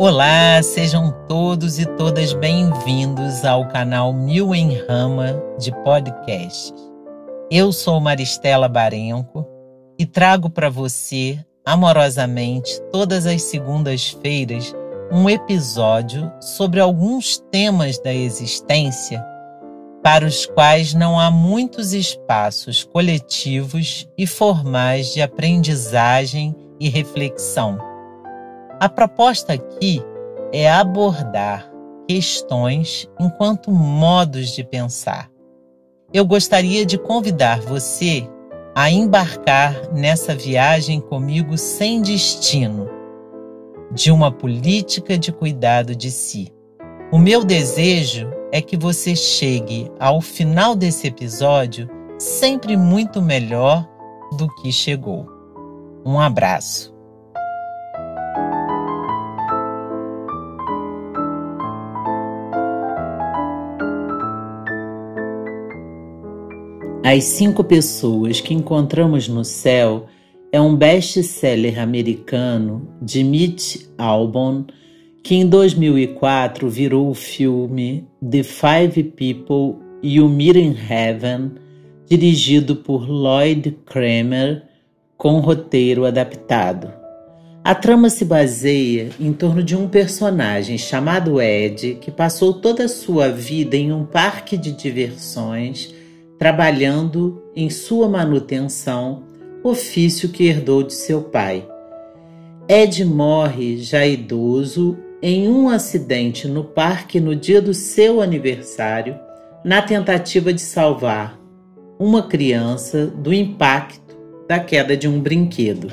Olá, sejam todos e todas bem-vindos ao canal Mil em Rama de Podcasts. Eu sou Maristela Barenco e trago para você, amorosamente, todas as segundas-feiras, um episódio sobre alguns temas da existência para os quais não há muitos espaços coletivos e formais de aprendizagem e reflexão. A proposta aqui é abordar questões enquanto modos de pensar. Eu gostaria de convidar você a embarcar nessa viagem comigo sem destino, de uma política de cuidado de si. O meu desejo é que você chegue ao final desse episódio sempre muito melhor do que chegou. Um abraço. As Cinco Pessoas que Encontramos no Céu é um best-seller americano de Mitch Albom que em 2004 virou o filme The Five People You Meet in Heaven, dirigido por Lloyd Kramer, com roteiro adaptado. A trama se baseia em torno de um personagem chamado Ed que passou toda a sua vida em um parque de diversões, trabalhando em sua manutenção, ofício que herdou de seu pai. Ed morre já idoso em um acidente no parque no dia do seu aniversário, na tentativa de salvar uma criança do impacto da queda de um brinquedo.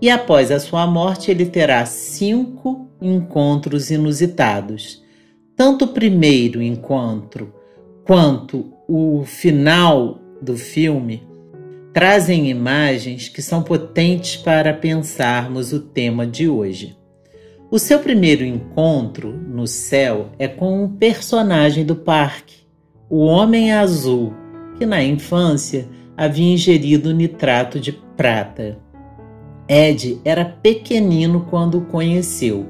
E após a sua morte, ele terá cinco encontros inusitados. Tanto o primeiro encontro quanto o final do filme trazem imagens que são potentes para pensarmos o tema de hoje. O seu primeiro encontro no céu é com um personagem do parque, o Homem Azul, que na infância havia ingerido nitrato de prata. Ed era pequenino quando o conheceu.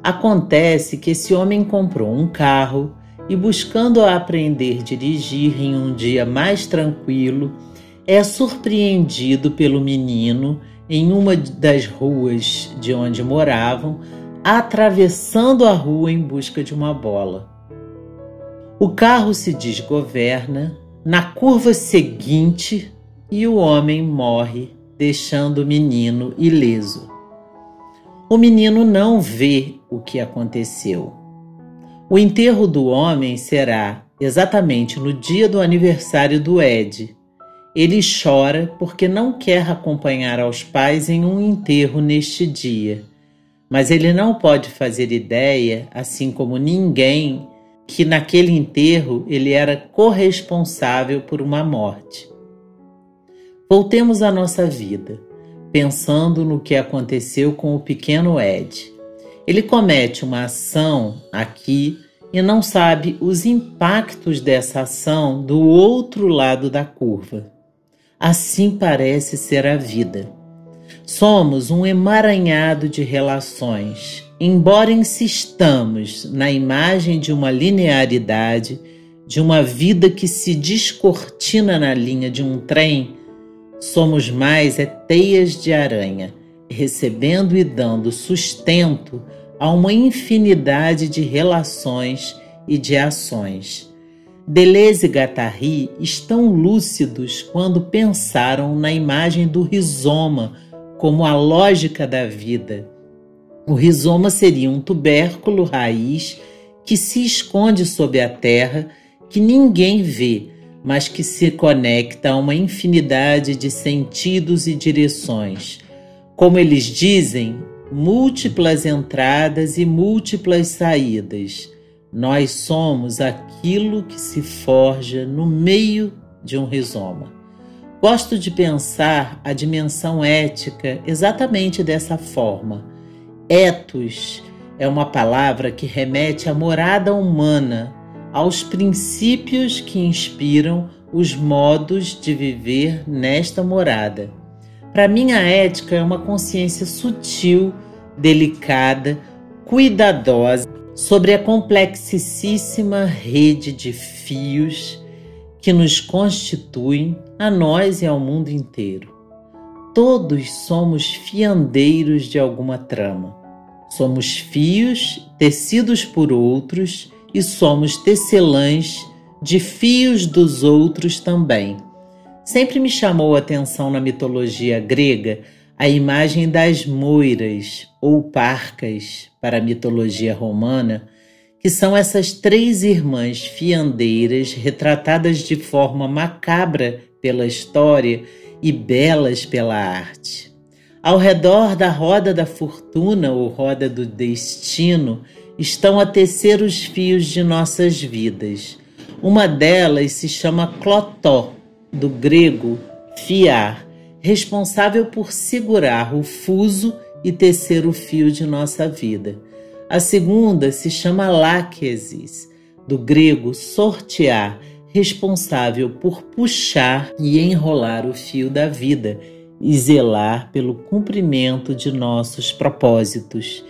Acontece que esse homem comprou um carro e, buscando aprender a dirigir em um dia mais tranquilo, é surpreendido pelo menino em uma das ruas de onde moravam atravessando a rua em busca de uma bola. O carro se desgoverna na curva seguinte e o homem morre, deixando o menino ileso. O menino não vê o que aconteceu. O enterro do homem será exatamente no dia do aniversário do Ed. Ele chora porque não quer acompanhar aos pais em um enterro neste dia mas ele não pode fazer ideia, assim como ninguém, que naquele enterro ele era corresponsável por uma morte. Voltemos à nossa vida, pensando no que aconteceu com o pequeno Ed. Ele comete uma ação aqui e não sabe os impactos dessa ação do outro lado da curva. Assim parece ser a vida. Somos um emaranhado de relações. Embora insistamos na imagem de uma linearidade, de uma vida que se descortina na linha de um trem, somos mais é teias de aranha, recebendo e dando sustento a uma infinidade de relações e de ações. Deleuze e Guattari estão lúcidos quando pensaram na imagem do rizoma como a lógica da vida. O rizoma seria um tubérculo raiz que se esconde sob a terra, que ninguém vê, mas que se conecta a uma infinidade de sentidos e direções. Como eles dizem, múltiplas entradas e múltiplas saídas. Nós somos aquilo que se forja no meio de um rizoma. Gosto de pensar a dimensão ética exatamente dessa forma. Etos é uma palavra que remete à morada humana, aos princípios que inspiram os modos de viver nesta morada. Para mim, a ética é uma consciência sutil, delicada, cuidadosa sobre a complexíssima rede de fios que nos constituem a nós e ao mundo inteiro. Todos somos fiandeiros de alguma trama. Somos fios tecidos por outros e somos tecelãs de fios dos outros também. Sempre me chamou a atenção na mitologia grega a imagem das moiras ou parcas para a mitologia romana, que são essas três irmãs fiandeiras retratadas de forma macabra pela história e belas pela arte. Ao redor da roda da fortuna ou roda do destino estão a tecer os fios de nossas vidas. Uma delas se chama Clotó, do grego fiar, responsável por segurar o fuso e tecer o fio de nossa vida. A segunda se chama Láquesis, do grego sortear, responsável por puxar e enrolar o fio da vida e zelar pelo cumprimento de nossos propósitos.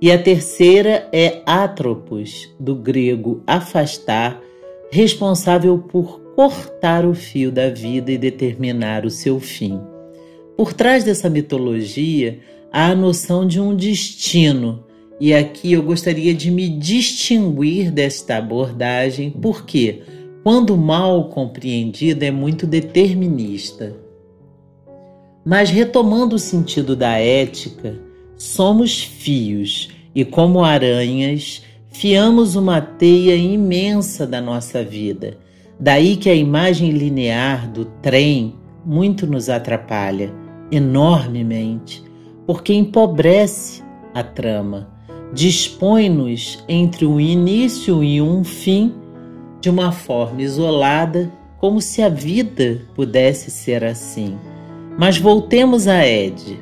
E a terceira é Atropos, do grego afastar, responsável por cortar o fio da vida e determinar o seu fim. Por trás dessa mitologia há a noção de um destino, e aqui eu gostaria de me distinguir desta abordagem, porque quando mal compreendida é muito determinista. Mas retomando o sentido da ética, somos fios e, como aranhas, fiamos uma teia imensa da nossa vida. Daí que a imagem linear do trem muito nos atrapalha, enormemente, porque empobrece a trama, dispõe-nos entre um início e um fim de uma forma isolada, como se a vida pudesse ser assim. Mas voltemos a Ed.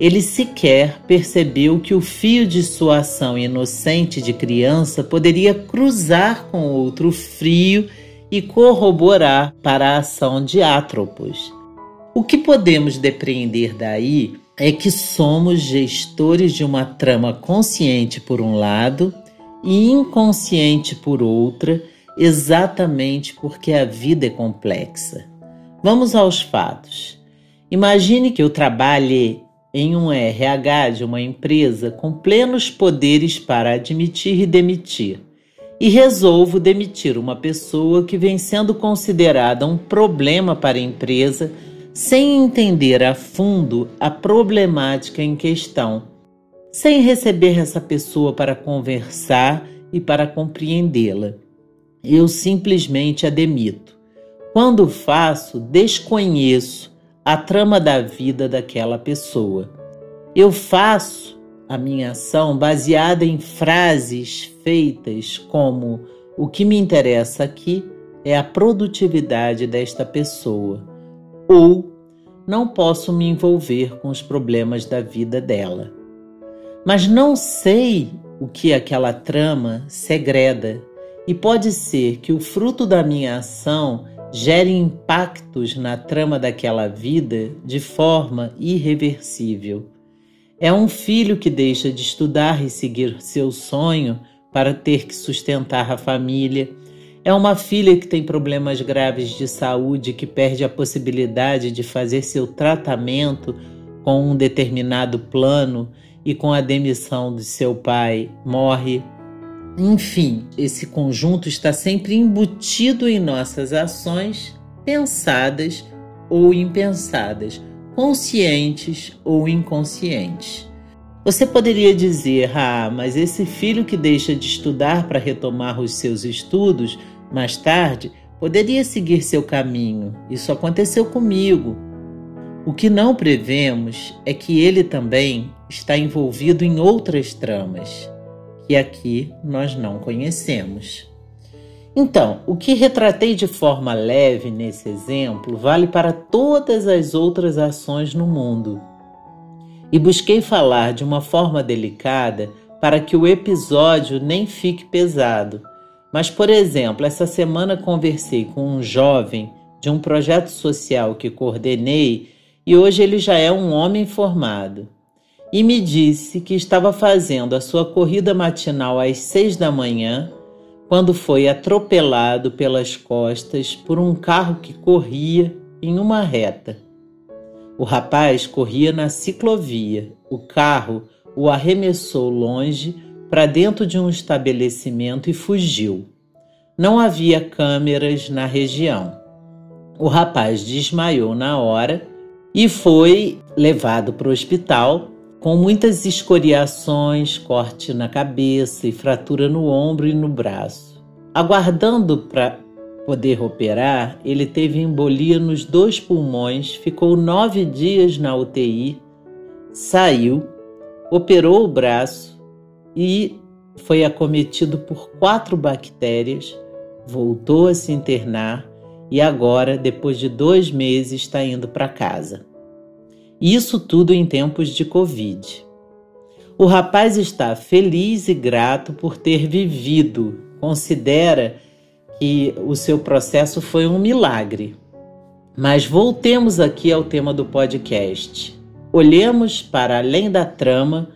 Ele sequer percebeu que o fio de sua ação inocente de criança poderia cruzar com outro frio e corroborar para a ação de Atropos. O que podemos depreender daí é que somos gestores de uma trama consciente por um lado e inconsciente por outra, exatamente porque a vida é complexa. Vamos aos fatos. Imagine que eu trabalhe em um RH de uma empresa com plenos poderes para admitir e demitir, e resolvo demitir uma pessoa que vem sendo considerada um problema para a empresa sem entender a fundo a problemática em questão, sem receber essa pessoa para conversar e para compreendê-la. Eu simplesmente a demito. Quando faço, desconheço a trama da vida daquela pessoa. Eu faço a minha ação baseada em frases feitas como: o que me interessa aqui é a produtividade desta pessoa ou não posso me envolver com os problemas da vida dela. Mas não sei o que aquela trama segreda e pode ser que o fruto da minha ação gere impactos na trama daquela vida de forma irreversível. É um filho que deixa de estudar e seguir seu sonho para ter que sustentar a família é uma filha que tem problemas graves de saúde que perde a possibilidade de fazer seu tratamento com um determinado plano e com a demissão de seu pai morre. Enfim, esse conjunto está sempre embutido em nossas ações, pensadas ou impensadas, conscientes ou inconscientes. Você poderia dizer: ah, mas esse filho que deixa de estudar para retomar os seus estudos mais tarde, poderia seguir seu caminho. Isso aconteceu comigo. O que não prevemos é que ele também está envolvido em outras tramas, que aqui nós não conhecemos. Então, o que retratei de forma leve nesse exemplo vale para todas as outras ações no mundo. E busquei falar de uma forma delicada para que o episódio nem fique pesado mas, por exemplo, essa semana conversei com um jovem de um projeto social que coordenei e hoje ele já é um homem formado. e me disse que estava fazendo a sua corrida matinal às seis da manhã quando foi atropelado pelas costas por um carro que corria em uma reta. O rapaz corria na ciclovia. O carro o arremessou longe para dentro de um estabelecimento e fugiu. Não havia câmeras na região. O rapaz desmaiou na hora e foi levado para o hospital com muitas escoriações, corte na cabeça e fratura no ombro e no braço. Aguardando para poder operar, ele teve embolia nos dois pulmões, ficou nove dias na UTI, saiu, operou o braço e foi acometido por quatro bactérias, voltou a se internar e agora, depois de dois meses, está indo para casa. Isso tudo em tempos de Covid. O rapaz está feliz e grato por ter vivido, considera que o seu processo foi um milagre. Mas voltemos aqui ao tema do podcast. Olhemos para além da trama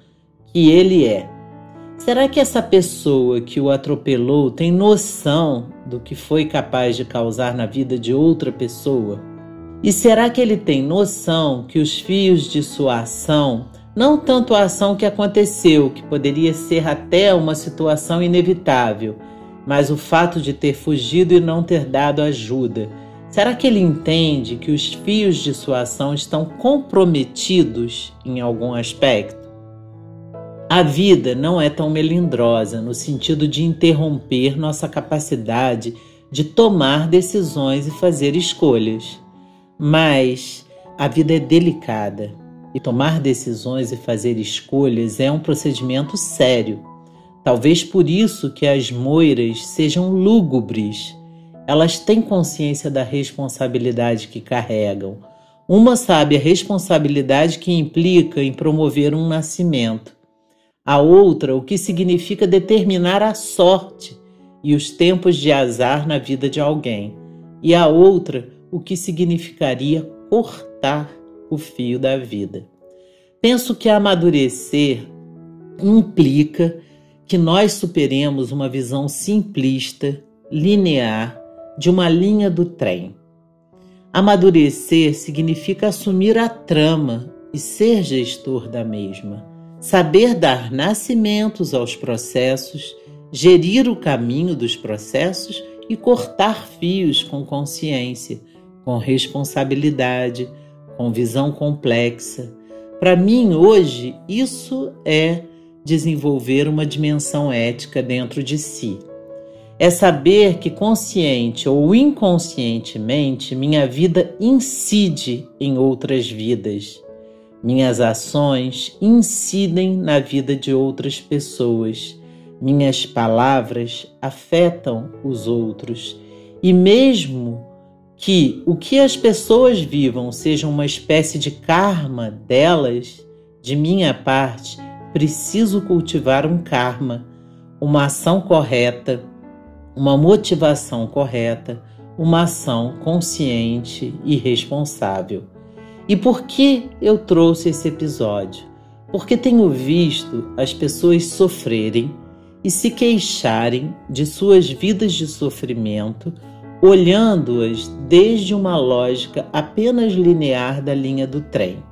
que ele é. Será que essa pessoa que o atropelou tem noção do que foi capaz de causar na vida de outra pessoa? E será que ele tem noção que os fios de sua ação, não tanto a ação que aconteceu, que poderia ser até uma situação inevitável, mas o fato de ter fugido e não ter dado ajuda, será que ele entende que os fios de sua ação estão comprometidos em algum aspecto? A vida não é tão melindrosa no sentido de interromper nossa capacidade de tomar decisões e fazer escolhas. Mas a vida é delicada e tomar decisões e fazer escolhas é um procedimento sério. Talvez por isso que as moiras sejam lúgubres. Elas têm consciência da responsabilidade que carregam. Uma sabe a responsabilidade que implica em promover um nascimento. A outra, o que significa determinar a sorte e os tempos de azar na vida de alguém. E a outra, o que significaria cortar o fio da vida. Penso que amadurecer implica que nós superemos uma visão simplista, linear, de uma linha do trem. Amadurecer significa assumir a trama e ser gestor da mesma, saber dar nascimentos aos processos, gerir o caminho dos processos e cortar fios com consciência com responsabilidade, com visão complexa. Para mim, hoje, isso é desenvolver uma dimensão ética dentro de si. É saber que consciente ou inconscientemente minha vida incide em outras vidas. Minhas ações incidem na vida de outras pessoas. Minhas palavras afetam os outros. E mesmo que o que as pessoas vivam seja uma espécie de karma delas, de minha parte, preciso cultivar um karma, uma ação correta, uma motivação correta, uma ação consciente e responsável. E por que eu trouxe esse episódio? Porque tenho visto as pessoas sofrerem e se queixarem de suas vidas de sofrimento olhando-as desde uma lógica apenas linear da linha do trem.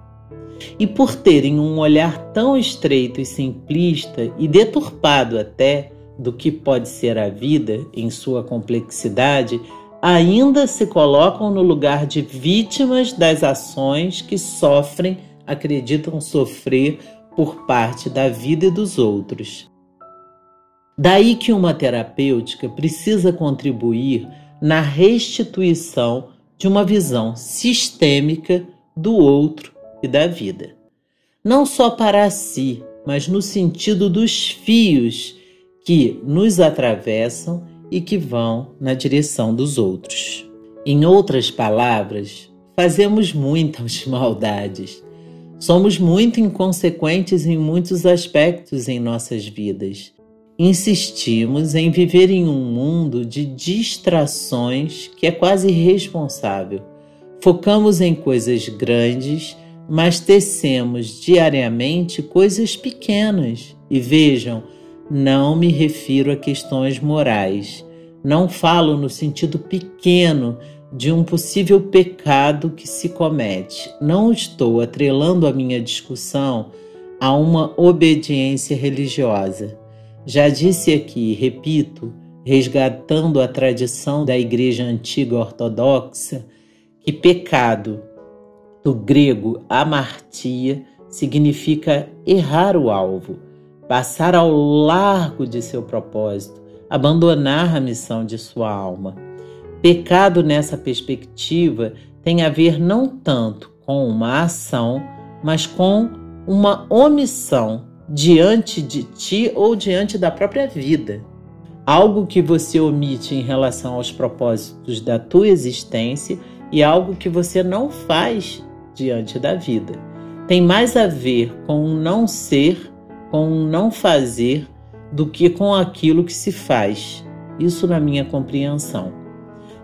E por terem um olhar tão estreito e simplista e deturpado até do que pode ser a vida em sua complexidade, ainda se colocam no lugar de vítimas das ações que sofrem, acreditam sofrer por parte da vida e dos outros. Daí que uma terapêutica precisa contribuir na restituição de uma visão sistêmica do outro e da vida. Não só para si, mas no sentido dos fios que nos atravessam e que vão na direção dos outros. Em outras palavras, fazemos muitas maldades. Somos muito inconsequentes em muitos aspectos em nossas vidas Insistimos em viver em um mundo de distrações que é quase irresponsável. Focamos em coisas grandes, mas tecemos diariamente coisas pequenas. E vejam, não me refiro a questões morais. Não falo no sentido pequeno de um possível pecado que se comete. Não estou atrelando a minha discussão a uma obediência religiosa. Já disse aqui repito, resgatando a tradição da Igreja Antiga Ortodoxa, que pecado, do grego amartia, significa errar o alvo, passar ao largo de seu propósito, abandonar a missão de sua alma. Pecado nessa perspectiva tem a ver não tanto com uma ação, mas com uma omissão diante de ti ou diante da própria vida. Algo que você omite em relação aos propósitos da tua existência e algo que você não faz diante da vida. Tem mais a ver com o não ser, com o não fazer, do que com aquilo que se faz. Isso na minha compreensão.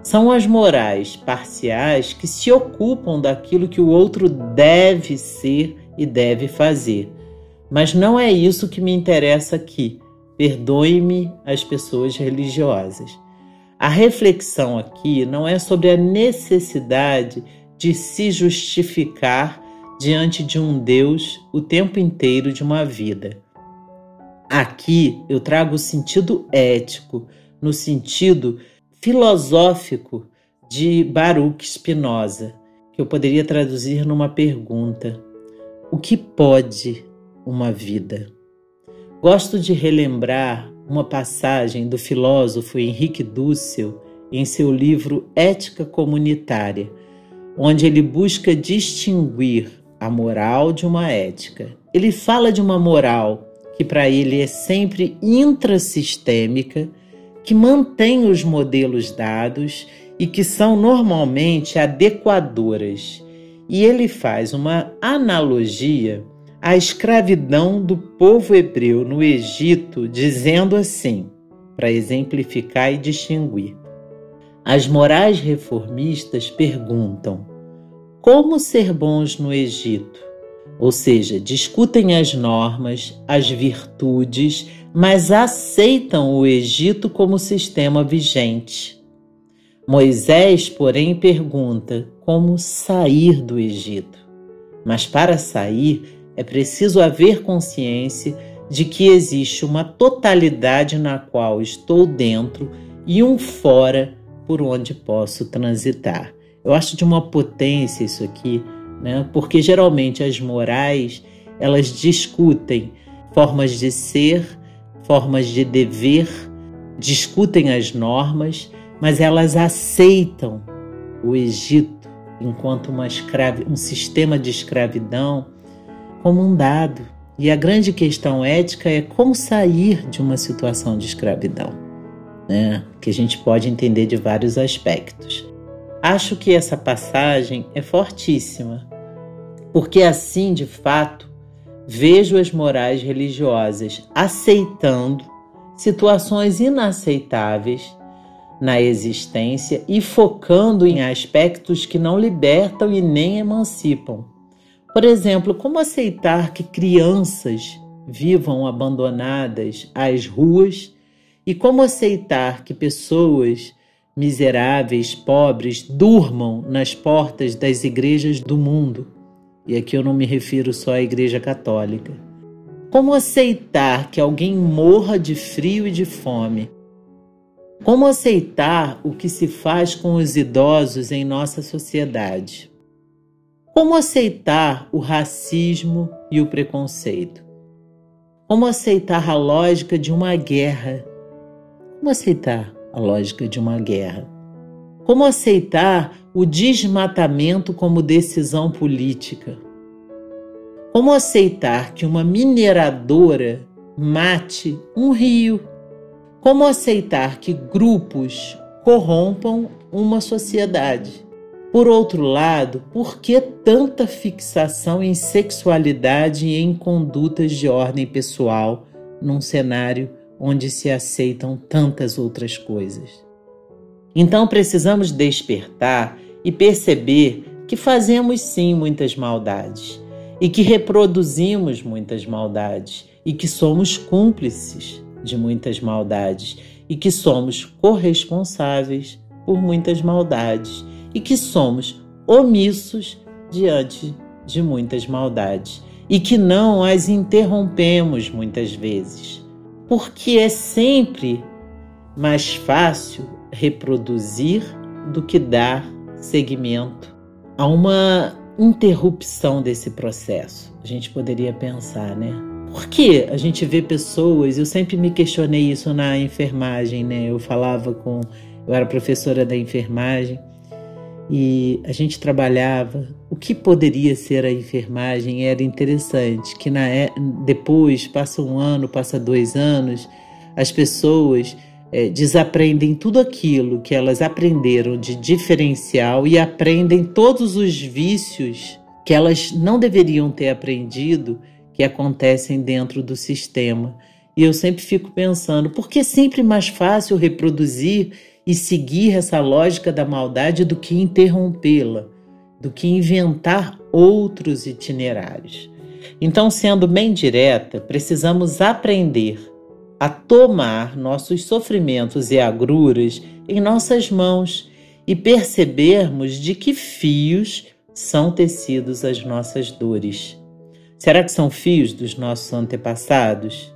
São as morais parciais que se ocupam daquilo que o outro deve ser e deve fazer. Mas não é isso que me interessa aqui. Perdoe-me as pessoas religiosas. A reflexão aqui não é sobre a necessidade de se justificar diante de um Deus o tempo inteiro de uma vida. Aqui eu trago o sentido ético, no sentido filosófico de Baruch Spinoza, que eu poderia traduzir numa pergunta: O que pode uma vida? Gosto de relembrar uma passagem do filósofo Henrique Dussel em seu livro Ética Comunitária, onde ele busca distinguir a moral de uma ética. Ele fala de uma moral que para ele é sempre intrasistêmica, que mantém os modelos dados e que são normalmente adequadoras. E ele faz uma analogia à escravidão do povo hebreu no Egito, dizendo assim, para exemplificar e distinguir. As morais reformistas perguntam: como ser bons no Egito? Ou seja, discutem as normas, as virtudes, mas aceitam o Egito como sistema vigente. Moisés, porém, pergunta como sair do Egito. Mas para sair é preciso haver consciência de que existe uma totalidade na qual estou dentro e um fora por onde posso transitar. Eu acho de uma potência isso aqui, né? Porque geralmente as morais, elas discutem formas de ser, formas de dever, discutem as normas, mas elas aceitam o Egito enquanto uma um sistema de escravidão como um dado. E a grande questão ética é como sair de uma situação de escravidão, né? que a gente pode entender de vários aspectos. Acho que essa passagem é fortíssima, porque assim, de fato, vejo as morais religiosas aceitando situações inaceitáveis na existência e focando em aspectos que não libertam e nem emancipam. Por exemplo, como aceitar que crianças vivam abandonadas às ruas e como aceitar que pessoas miseráveis, pobres, durmam nas portas das igrejas do mundo? E aqui eu não me refiro só à Igreja Católica. Como aceitar que alguém morra de frio e de fome? Como aceitar o que se faz com os idosos em nossa sociedade? Como aceitar o racismo e o preconceito? Como aceitar a lógica de uma guerra? Como aceitar a lógica de uma guerra? Como aceitar o desmatamento como decisão política? Como aceitar que uma mineradora mate um rio? Como aceitar que grupos corrompam uma sociedade? Por outro lado, por que tanta fixação em sexualidade e em condutas de ordem pessoal num cenário onde se aceitam tantas outras coisas? Então precisamos despertar e perceber que fazemos sim muitas maldades e que reproduzimos muitas maldades e que somos cúmplices de muitas maldades e que somos corresponsáveis por muitas maldades e que somos omissos diante de muitas maldades e que não as interrompemos muitas vezes, porque é sempre mais fácil reproduzir do que dar seguimento a uma interrupção desse processo. A gente poderia pensar, né? Por que a gente vê pessoas, eu sempre me questionei isso na enfermagem, né? Eu falava com, eu era professora da enfermagem e a gente trabalhava. O que poderia ser a enfermagem era interessante, que na é, depois passa um ano, passa dois anos, as pessoas é, desaprendem tudo aquilo que elas aprenderam de diferencial e aprendem todos os vícios que elas não deveriam ter aprendido que acontecem dentro do sistema. E eu sempre fico pensando, por que é sempre mais fácil reproduzir e seguir essa lógica da maldade do que interrompê-la, do que inventar outros itinerários? Então, sendo bem direta, precisamos aprender a tomar nossos sofrimentos e agruras em nossas mãos e percebermos de que fios são tecidos as nossas dores. Será que são fios dos nossos antepassados?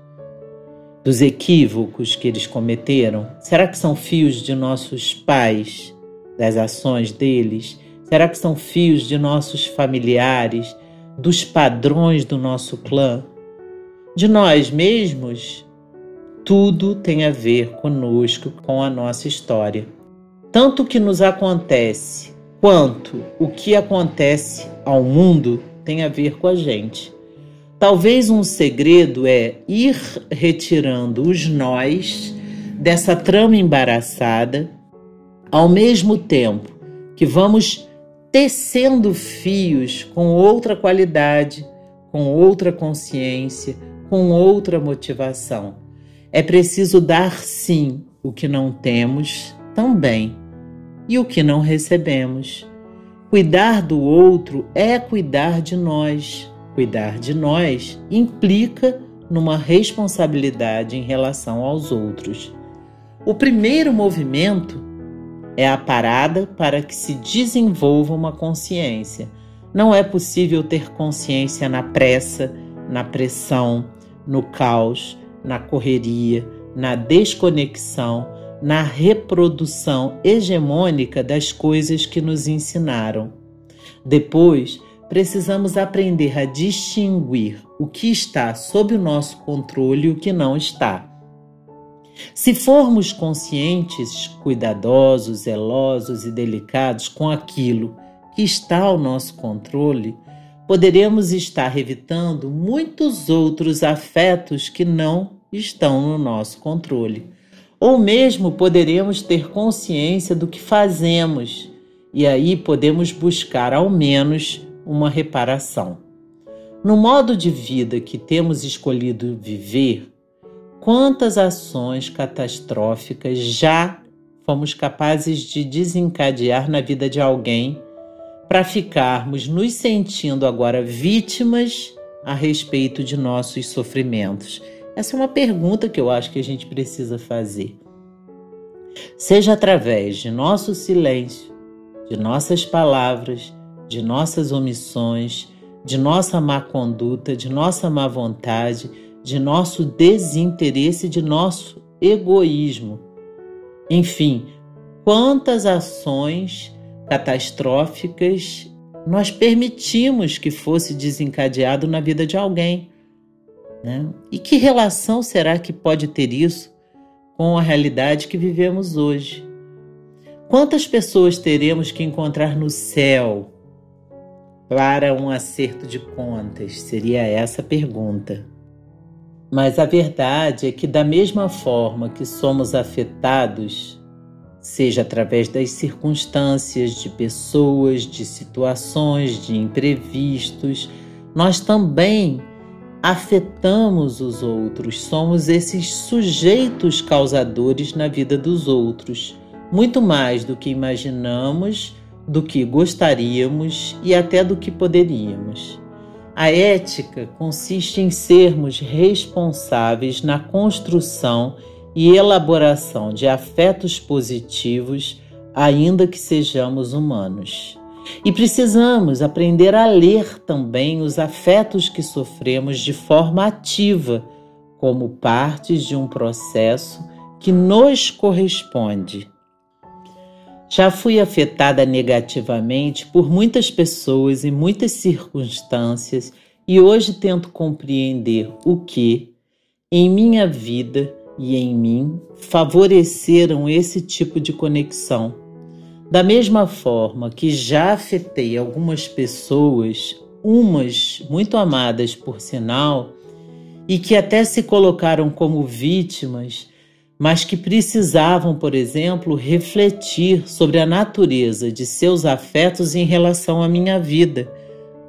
Dos equívocos que eles cometeram? Será que são fios de nossos pais, das ações deles? Será que são fios de nossos familiares, dos padrões do nosso clã? De nós mesmos? Tudo tem a ver conosco, com a nossa história. Tanto o que nos acontece quanto o que acontece ao mundo tem a ver com a gente. Talvez um segredo é ir retirando os nós dessa trama embaraçada, ao mesmo tempo que vamos tecendo fios com outra qualidade, com outra consciência, com outra motivação. É preciso dar sim o que não temos também e o que não recebemos. Cuidar do outro é cuidar de nós. Cuidar de nós implica numa responsabilidade em relação aos outros. O primeiro movimento é a parada para que se desenvolva uma consciência. Não é possível ter consciência na pressa, na pressão, no caos na correria, na desconexão, na reprodução hegemônica das coisas que nos ensinaram. Depois, precisamos aprender a distinguir o que está sob o nosso controle e o que não está. Se formos conscientes, cuidadosos, zelosos e delicados com aquilo que está ao nosso controle, poderemos estar evitando muitos outros afetos que não estão no nosso controle. Ou mesmo poderemos ter consciência do que fazemos e aí podemos buscar ao menos uma reparação. No modo de vida que temos escolhido viver, quantas ações catastróficas já fomos capazes de desencadear na vida de alguém para ficarmos nos sentindo agora vítimas a respeito de nossos sofrimentos essa é uma pergunta que eu acho que a gente precisa fazer. Seja através de nosso silêncio, de nossas palavras, de nossas omissões, de nossa má conduta, de nossa má vontade, de nosso desinteresse, de nosso egoísmo. Enfim, quantas ações catastróficas nós permitimos que fosse desencadeado na vida de alguém. Né? E que relação será que pode ter isso com a realidade que vivemos hoje? Quantas pessoas teremos que encontrar no céu para um acerto de contas? Seria essa a pergunta. Mas a verdade é que, da mesma forma que somos afetados, seja através das circunstâncias, de pessoas, de situações, de imprevistos, nós também afetamos os outros, somos esses sujeitos causadores na vida dos outros, muito mais do que imaginamos do que gostaríamos e até do que poderíamos. A ética consiste em sermos responsáveis na construção e elaboração de afetos positivos, ainda que sejamos humanos. E precisamos aprender a ler também os afetos que sofremos de forma ativa, como partes de um processo que nos corresponde. Já fui afetada negativamente por muitas pessoas e muitas circunstâncias e hoje tento compreender o que, em minha vida e em mim, favoreceram esse tipo de conexão. Da mesma forma que já afetei algumas pessoas, umas muito amadas por sinal, e que até se colocaram como vítimas mas que precisavam, por exemplo, refletir sobre a natureza de seus afetos em relação à minha vida,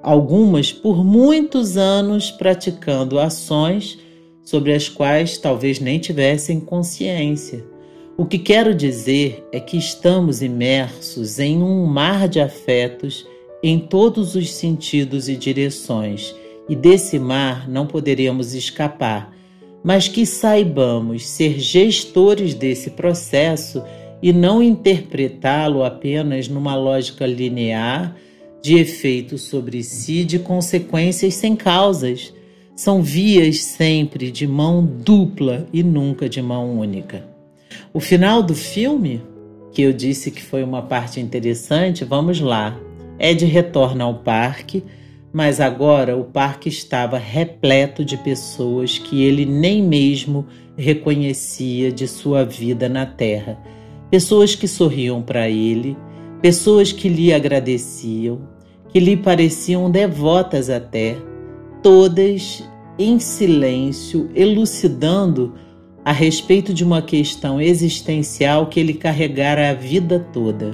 algumas por muitos anos praticando ações sobre as quais talvez nem tivessem consciência. O que quero dizer é que estamos imersos em um mar de afetos em todos os sentidos e direções, e desse mar não poderemos escapar mas que saibamos ser gestores desse processo e não interpretá-lo apenas numa lógica linear de efeito sobre si de consequências sem causas. São vias sempre de mão dupla e nunca de mão única. O final do filme, que eu disse que foi uma parte interessante, vamos lá. Ed retorna ao parque mas agora o parque estava repleto de pessoas que ele nem mesmo reconhecia de sua vida na terra. Pessoas que sorriam para ele, pessoas que lhe agradeciam, que lhe pareciam devotas até, todas em silêncio, elucidando a respeito de uma questão existencial que ele carregara a vida toda.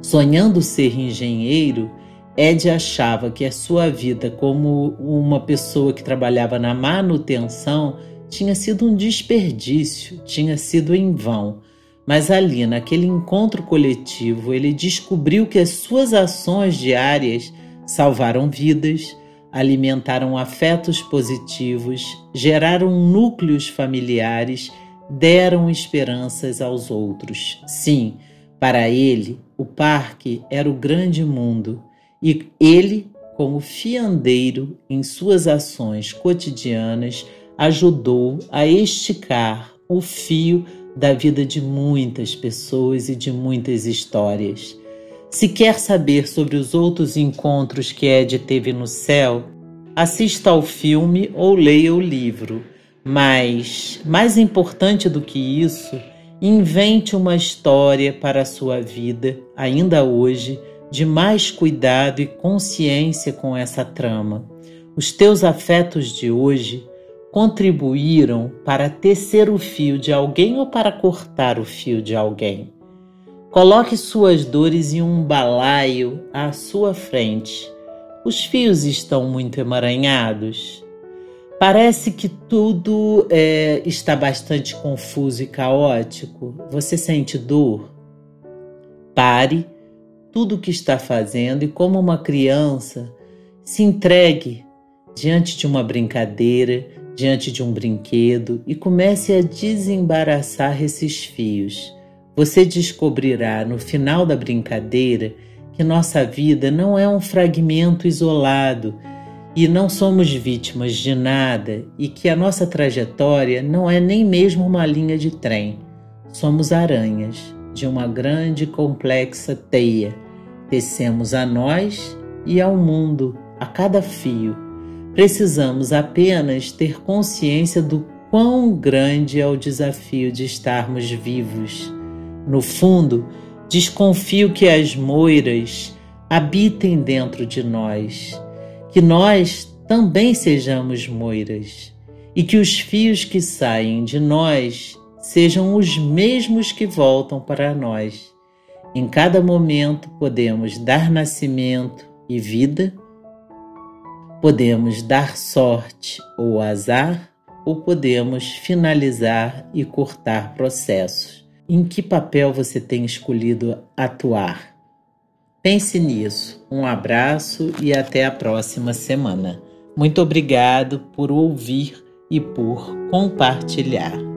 Sonhando ser engenheiro, Ed achava que a sua vida como uma pessoa que trabalhava na manutenção tinha sido um desperdício, tinha sido em vão. Mas ali, naquele encontro coletivo, ele descobriu que as suas ações diárias salvaram vidas, alimentaram afetos positivos, geraram núcleos familiares, deram esperanças aos outros. Sim, para ele, o parque era o grande mundo e ele, como fiandeiro em suas ações cotidianas, ajudou a esticar o fio da vida de muitas pessoas e de muitas histórias. Se quer saber sobre os outros encontros que Ed teve no céu, assista ao filme ou leia o livro. Mas, mais importante do que isso, invente uma história para a sua vida, ainda hoje de mais cuidado e consciência com essa trama. Os teus afetos de hoje contribuíram para tecer o fio de alguém ou para cortar o fio de alguém. Coloque suas dores em um balaio à sua frente. Os fios estão muito emaranhados. Parece que tudo é, está bastante confuso e caótico. Você sente dor? Pare tudo o que está fazendo e como uma criança se entregue diante de uma brincadeira, diante de um brinquedo e comece a desembaraçar esses fios. Você descobrirá no final da brincadeira que nossa vida não é um fragmento isolado e não somos vítimas de nada e que a nossa trajetória não é nem mesmo uma linha de trem. Somos aranhas de uma grande e complexa teia. Tecemos a nós e ao mundo a cada fio. Precisamos apenas ter consciência do quão grande é o desafio de estarmos vivos. No fundo, desconfio que as moiras habitem dentro de nós, que nós também sejamos moiras e que os fios que saem de nós sejam os mesmos que voltam para nós. Em cada momento podemos dar nascimento e vida, podemos dar sorte ou azar, ou podemos finalizar e cortar processos. Em que papel você tem escolhido atuar? Pense nisso. Um abraço e até a próxima semana. Muito obrigado por ouvir e por compartilhar.